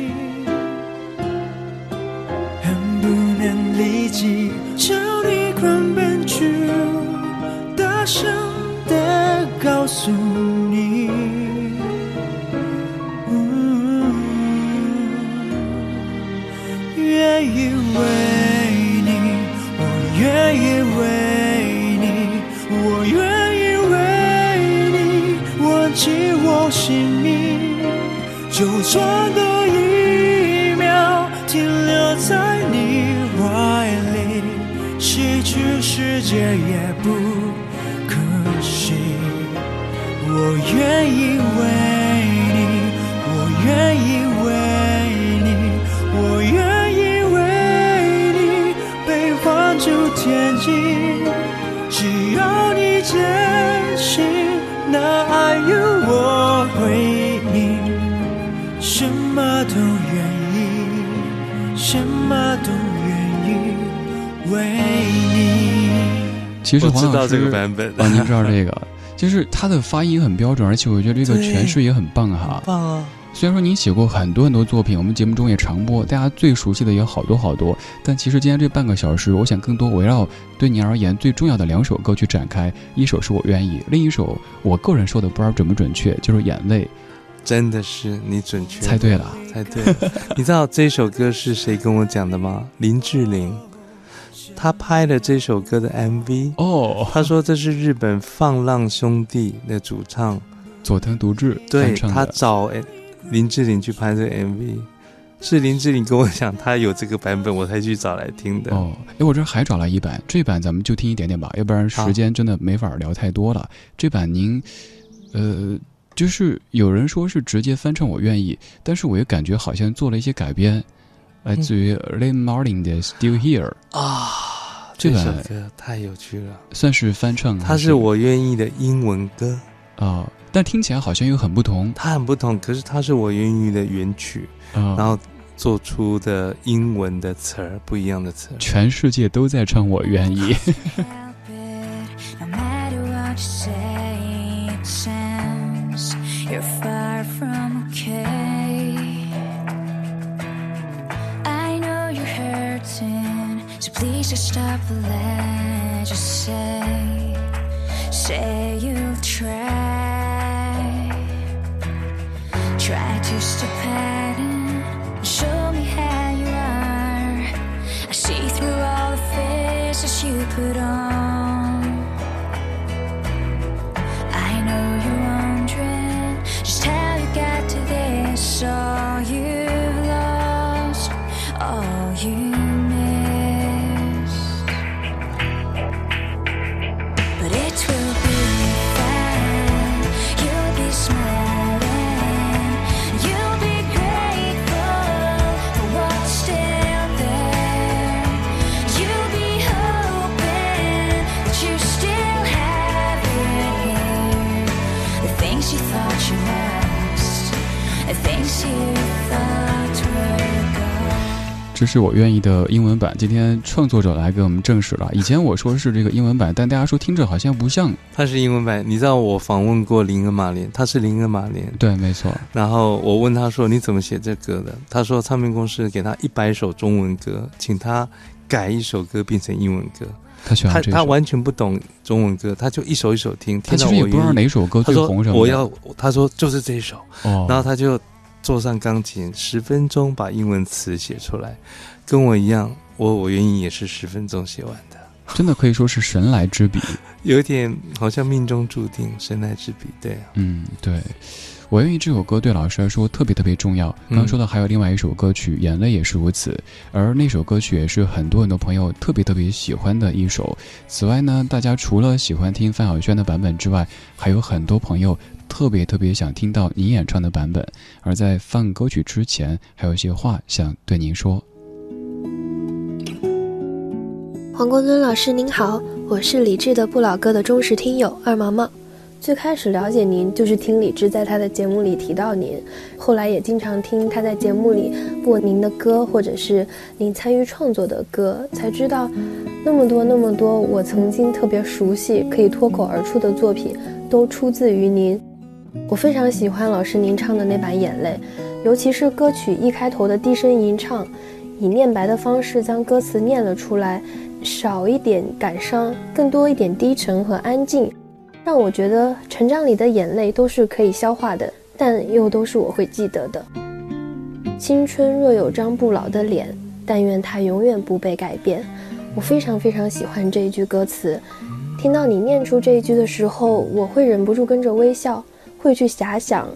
道这个版本啊，您知道这个，就是他的发音很标准，而且我觉得这个诠释也很棒哈。棒啊！虽然说您写过很多很多作品，我们节目中也常播，大家最熟悉的也有好多好多，但其实今天这半个小时，我想更多围绕对你而言最重要的两首歌去展开。一首是我愿意，另一首我个人说的不知道准不准确，就是眼泪。真的是你准确猜对了，猜对了。你知道这首歌是谁跟我讲的吗？林志玲，她拍了这首歌的 MV 哦。他说这是日本放浪兄弟的主唱佐藤独志对他找诶林志玲去拍这个 MV，是林志玲跟我讲他有这个版本，我才去找来听的。哦，哎，我这还找了一版，这版咱们就听一点点吧，要不然时间真的没法聊太多了。这版您，呃，就是有人说是直接翻唱《我愿意》，但是我也感觉好像做了一些改编，来自于 Lynn Martin 的《Still Here》啊，这首歌太有趣了，算是翻唱，它是我愿意的英文歌啊、但听起来好像又很不同。它很不同，可是它是我愿意的原曲，啊然后做出的英文的词儿不一样的词儿。全世界都在唱《我愿意》。just stop the lie. Just say, say you'll try. Try to stop and show me how you are. I see through all the faces you put on. 这是我愿意的英文版。今天创作者来给我们证实了，以前我说是这个英文版，但大家说听着好像不像。它是英文版，你知道我访问过林恩马莲，他是林恩马莲，对，没错。然后我问他说：“你怎么写这歌的？”他说：“唱片公司给他一百首中文歌，请他改一首歌变成英文歌。”他喜欢这首他他完全不懂中文歌，他就一首一首听，他听到我其实也不知道哪首歌最红什么的我要，他说就是这一首，哦然后他就坐上钢琴，十分钟把英文词写出来，跟我一样，我我愿意也是十分钟写完的，真的可以说是神来之笔。有点好像命中注定，神来之笔，对啊。嗯，对，我愿意这首歌对老师来说特别特别重要。刚刚说的还有另外一首歌曲《眼泪》也是如此，而那首歌曲也是很多很多朋友特别特别喜欢的一首。此外呢，大家除了喜欢听范晓萱的版本之外，还有很多朋友特别特别想听到你演唱的版本。而在放歌曲之前，还有一些话想对您说。黄国伦老师您好，我是李志的不老歌的忠实听友二毛毛。最开始了解您就是听李志在他的节目里提到您，后来也经常听他在节目里播您的歌，或者是您参与创作的歌，才知道那么多那么多我曾经特别熟悉、可以脱口而出的作品，都出自于您。我非常喜欢老师您唱的那版《眼泪》，尤其是歌曲一开头的低声吟唱，以念白的方式将歌词念了出来。少一点感伤，更多一点低沉和安静，让我觉得成长里的眼泪都是可以消化的，但又都是我会记得的。青春若有张不老的脸，但愿它永远不被改变。我非常非常喜欢这一句歌词，听到你念出这一句的时候，我会忍不住跟着微笑，会去遐想，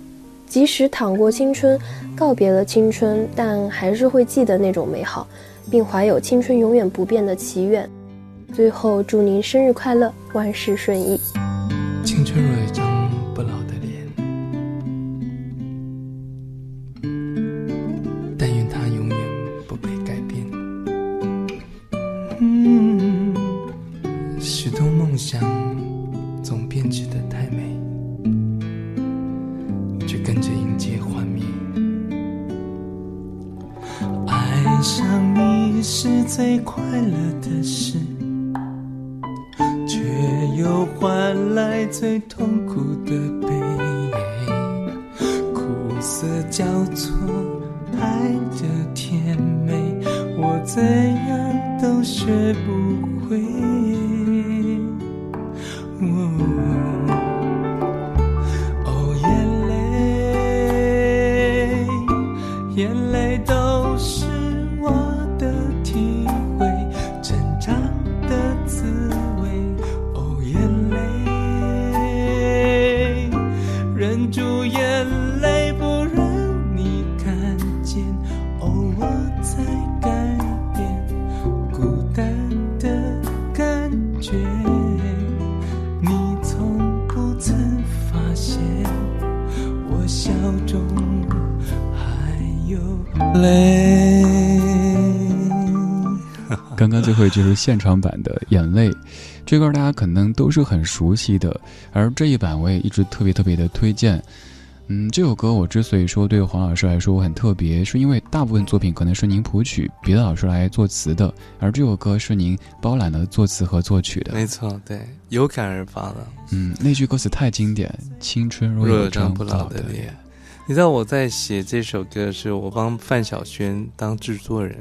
即使淌过青春，告别了青春，但还是会记得那种美好。并怀有青春永远不变的祈愿。最后，祝您生日快乐，万事顺意。青春若有张现场版的《眼泪》，这歌大家可能都是很熟悉的，而这一版我也一直特别特别的推荐。嗯，这首歌我之所以说对黄老师来说我很特别，是因为大部分作品可能是您谱曲，别的老师来作词的，而这首歌是您包揽了作词和作曲的。没错，对，有感而发的。嗯，那句歌词太经典，“青春若有张不老的脸”。你知道我在写这首歌的时候，我帮范晓萱当制作人，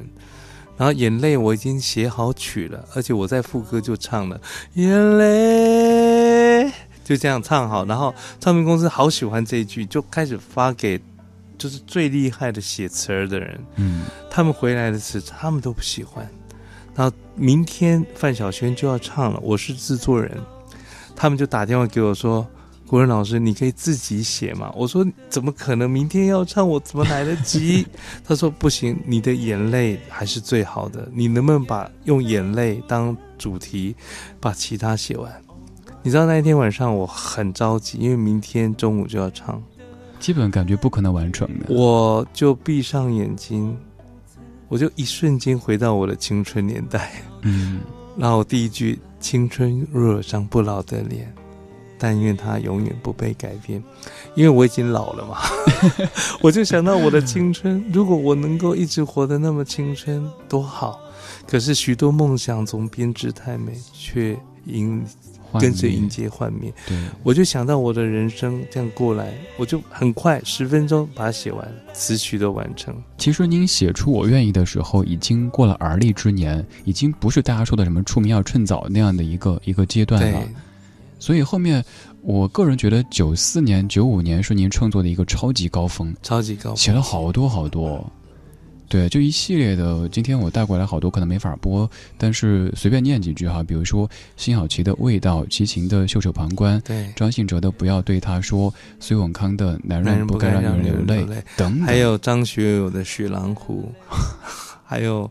然后眼泪我已经写好曲了，而且我在副歌就唱了眼泪。就这样唱好，然后唱片公司好喜欢这一句，就开始发给就是最厉害的写词儿的人。嗯，他们回来的词他们都不喜欢。然后明天范晓萱就要唱了，我是制作人，他们就打电话给我说：“国人老师，你可以自己写嘛？”我说：“怎么可能？明天要唱，我怎么来得及？” 他说：“不行，你的眼泪还是最好的，你能不能把用眼泪当主题，把其他写完？”你知道那一天晚上我很着急，因为明天中午就要唱，基本感觉不可能完成的。我就闭上眼睛，我就一瞬间回到我的青春年代。嗯，然后第一句“青春若有张不老的脸，但愿它永远不被改变”，因为我已经老了嘛，我就想到我的青春，如果我能够一直活得那么青春，多好。可是许多梦想总编织太美，却迎。跟着迎接幻灭，对，我就想到我的人生这样过来，我就很快十分钟把它写完，词曲都完成。其实您写出我愿意的时候，已经过了而立之年，已经不是大家说的什么出名要趁早那样的一个一个阶段了。所以后面，我个人觉得九四年、九五年是您创作的一个超级高峰，超级高峰，写了好多好多。对，就一系列的。今天我带过来好多，可能没法播，但是随便念几句哈。比如说辛晓琪的味道，齐秦的袖手旁观，对，张信哲的不要对他说，苏永康的男人不该让人流泪等，还有张学友的雪狼湖，还有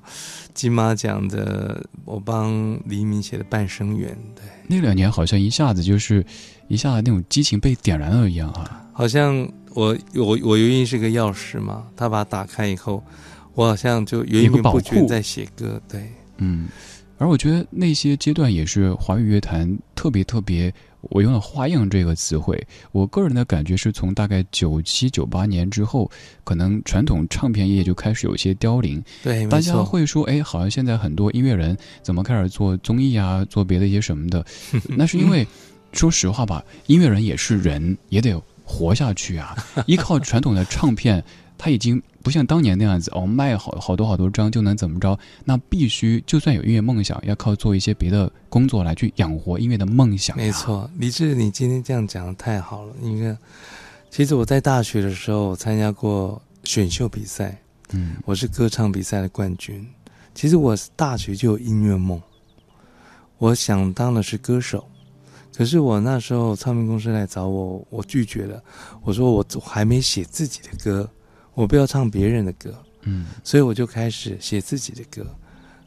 金马奖的我帮黎明写的半生缘。对，那两年好像一下子就是一下子那种激情被点燃了一样啊。好像我我我原因是个钥匙嘛，他把它打开以后。我好像就源源不绝在写歌，对，嗯，而我觉得那些阶段也是华语乐坛特别特别，我用了“花样”这个词汇。我个人的感觉是从大概九七九八年之后，可能传统唱片业就开始有些凋零。对，大家会说，哎，好像现在很多音乐人怎么开始做综艺啊，做别的一些什么的？那是因为，说实话吧，音乐人也是人，也得活下去啊，依靠传统的唱片。他已经不像当年那样子哦，卖好好多好多张就能怎么着？那必须就算有音乐梦想，要靠做一些别的工作来去养活音乐的梦想。没错，李志，你今天这样讲的太好了。你看其实我在大学的时候参加过选秀比赛，嗯，我是歌唱比赛的冠军。其实我大学就有音乐梦，我想当的是歌手。可是我那时候唱片公司来找我，我拒绝了。我说我还没写自己的歌。我不要唱别人的歌，嗯，所以我就开始写自己的歌。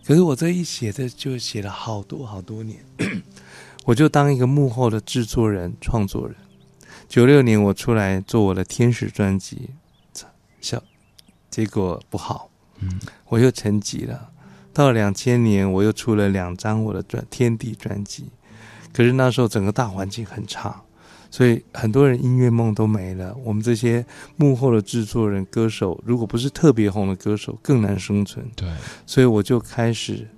可是我这一写的就写了好多好多年，我就当一个幕后的制作人、创作人。九六年我出来做我的天使专辑，小结果不好，嗯，我又沉寂了。到两千年我又出了两张我的专天地专辑，可是那时候整个大环境很差。所以很多人音乐梦都没了。我们这些幕后的制作人、歌手，如果不是特别红的歌手，更难生存。对，所以我就开始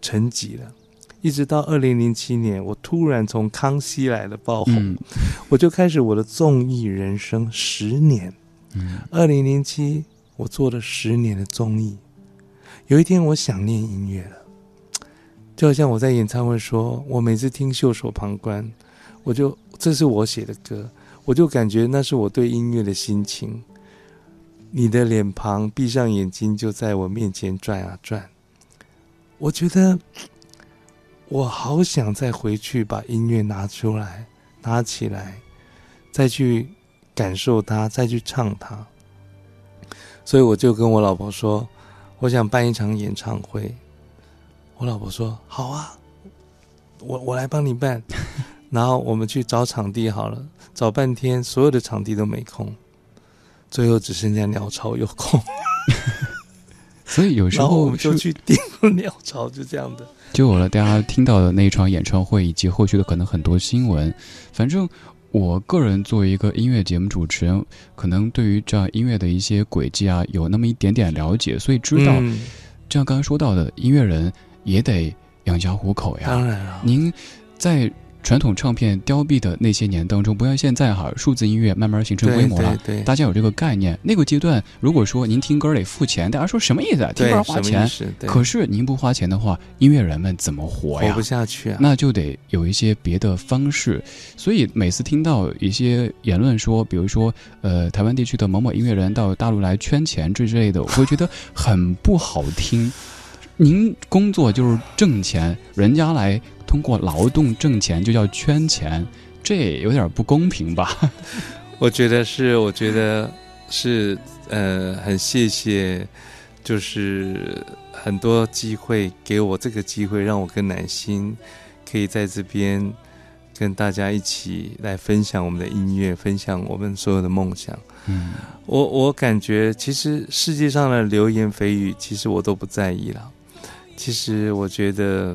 沉寂了，一直到二零零七年，我突然从康熙来了爆红，我就开始我的综艺人生十年。嗯，二零零七我做了十年的综艺，有一天我想念音乐了，就好像我在演唱会说，我每次听袖手旁观，我就。这是我写的歌，我就感觉那是我对音乐的心情。你的脸庞，闭上眼睛就在我面前转啊转。我觉得我好想再回去把音乐拿出来，拿起来，再去感受它，再去唱它。所以我就跟我老婆说，我想办一场演唱会。我老婆说：“好啊，我我来帮你办。”然后我们去找场地好了，找半天所有的场地都没空，最后只剩下鸟巢有空。所以有时候我们就去订鸟巢，就这样的，就有了大家听到的那一场演唱会以及后续的可能很多新闻。反正我个人作为一个音乐节目主持人，可能对于这样音乐的一些轨迹啊，有那么一点点了解，所以知道，就像刚刚说到的，音乐人也得养家糊口呀。当然了，您在。传统唱片凋敝的那些年当中，不像现在哈，数字音乐慢慢形成规模了，对大家有这个概念。那个阶段，如果说您听歌得付钱，大家说什么意思啊？听歌花钱。可是您不花钱的话，音乐人们怎么活呀？活不下去啊！那就得有一些别的方式。所以每次听到一些言论说，比如说呃，台湾地区的某某音乐人到大陆来圈钱这之类的，我会觉得很不好听。您工作就是挣钱，人家来。通过劳动挣钱就叫圈钱，这有点不公平吧？我觉得是，我觉得是，呃，很谢谢，就是很多机会给我这个机会，让我跟南心可以在这边跟大家一起来分享我们的音乐，分享我们所有的梦想。嗯，我我感觉其实世界上的流言蜚语，其实我都不在意了。其实我觉得。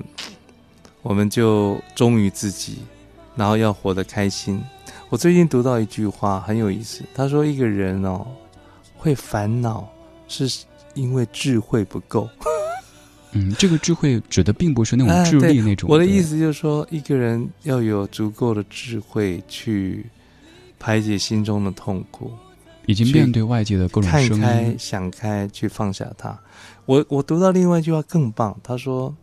我们就忠于自己，然后要活得开心。我最近读到一句话很有意思，他说：“一个人哦，会烦恼是因为智慧不够。”嗯，这个智慧指的并不是那种智力 那种。我的意思就是说，一个人要有足够的智慧去排解心中的痛苦，以及面对外界的各种声音，想开，去放下它。我我读到另外一句话更棒，他说。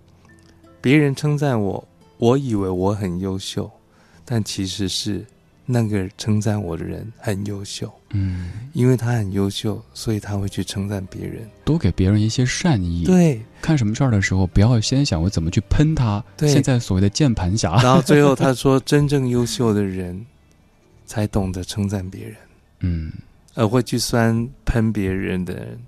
别人称赞我，我以为我很优秀，但其实是那个称赞我的人很优秀。嗯，因为他很优秀，所以他会去称赞别人，多给别人一些善意。对，看什么事儿的时候，不要先想我怎么去喷他。对，现在所谓的键盘侠。然后最后他说，真正优秀的人 才懂得称赞别人。嗯，而会去酸喷别人的人。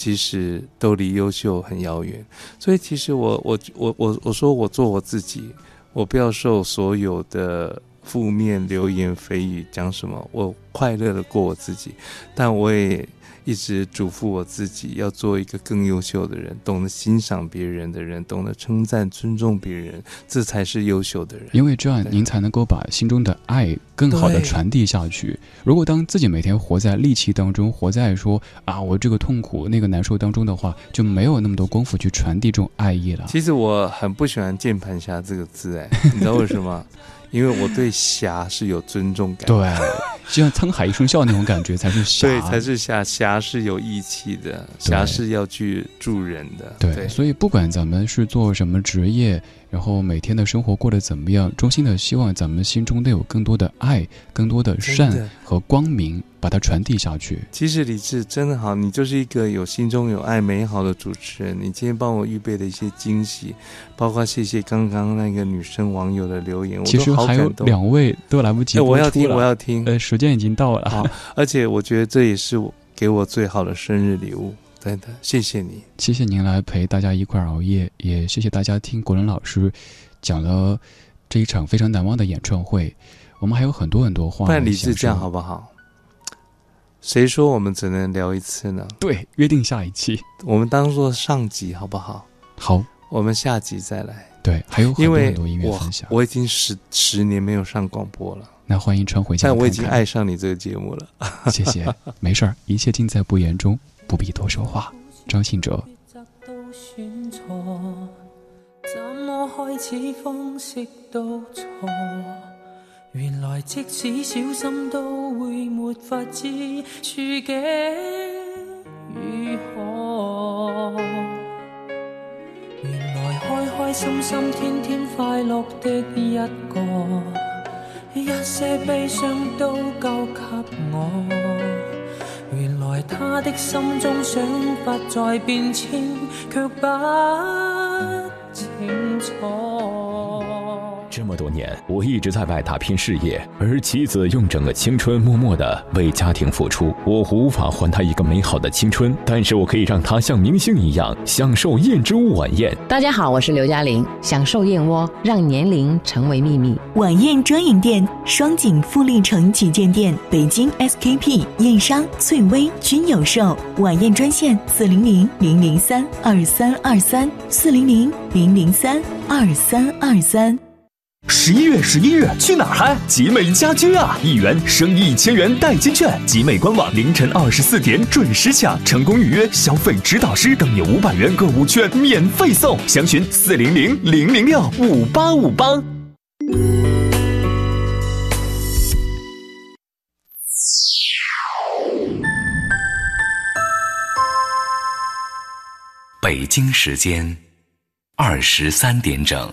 其实都离优秀很遥远，所以其实我我我我我说我做我自己，我不要受所有的负面流言蜚语讲什么，我快乐的过我自己，但我也。一直嘱咐我自己要做一个更优秀的人，懂得欣赏别人的人，懂得称赞、尊重别人，这才是优秀的人。因为这样，您才能够把心中的爱更好的传递下去。如果当自己每天活在戾气当中，活在说啊我这个痛苦、那个难受当中的话，就没有那么多功夫去传递这种爱意了。其实我很不喜欢“键盘侠”这个字，哎，你知道为什么？因为我对侠是有尊重感，对，就像沧海一声笑那种感觉才是侠，对，才是侠。侠是有义气的，侠是要去助人的，对。所以不管咱们是做什么职业。然后每天的生活过得怎么样？衷心的希望咱们心中都有更多的爱，更多的善和光明，把它传递下去。其实李志真的好，你就是一个有心中有爱、美好的主持人。你今天帮我预备的一些惊喜，包括谢谢刚刚那个女生网友的留言，其实还有两位都来不及我要听，我要听。呃，时间已经到了。好，而且我觉得这也是我给我最好的生日礼物。对的，谢谢你，谢谢您来陪大家一块熬夜，也谢谢大家听国伦老师讲了这一场非常难忘的演唱会。我们还有很多很多话。不然理智这样好不好？谁说我们只能聊一次呢？对，约定下一期，我们当做上集好不好？好，我们下集再来。对，还有很多很多音乐分享。我已经十十年没有上广播了，那欢迎穿回家。但我已经爱上你这个节目了，谢谢。没事儿，一切尽在不言中。不必多说话。张信哲。怎么开始方式都错？原来即使小心都会没法知处境如何。原来开开心心天天快乐的一个，一些悲伤都交给我。他的心中想法在变迁，却不清楚。这么多年，我一直在外打拼事业，而妻子用整个青春默默的为家庭付出。我无法还她一个美好的青春，但是我可以让她像明星一样享受燕之屋晚宴。大家好，我是刘嘉玲，享受燕窝，让年龄成为秘密。晚宴专营店：双井富力城旗舰店、北京 SKP、燕莎、翠微均有售。晚宴专线：四零零零零三二三二三，四零零零零三二三二三。十一月十一日去哪儿嗨？集美家居啊，一元升一千元代金券，集美官网凌晨二十四点准时抢，成功预约消费指导师更有五百元购物券免费送，详询四零零零零六五八五八。北京时间二十三点整。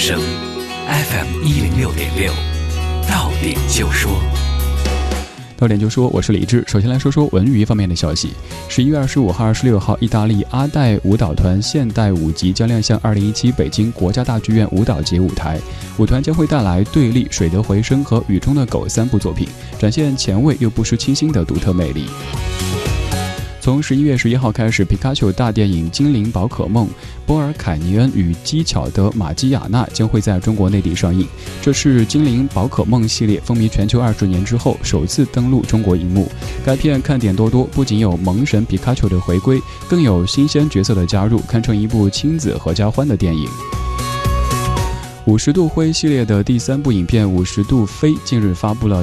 声，FM 一零六点六，到点就说。到点就说，我是李志。首先来说说文娱方面的消息。十一月二十五号、二十六号，意大利阿黛舞蹈团现代舞集将亮相二零一七北京国家大剧院舞蹈节舞台。舞团将会带来《对立》《水的回声》和《雨中的狗》三部作品，展现前卫又不失清新的独特魅力。从十一月十一号开始，皮卡丘大电影《精灵宝可梦：波尔凯尼恩与机巧的玛基亚娜》将会在中国内地上映。这是《精灵宝可梦》系列风靡全球二十年之后首次登陆中国荧幕。该片看点多多，不仅有萌神皮卡丘的回归，更有新鲜角色的加入，堪称一部亲子合家欢的电影。五十度灰系列的第三部影片《五十度飞》近日发布了。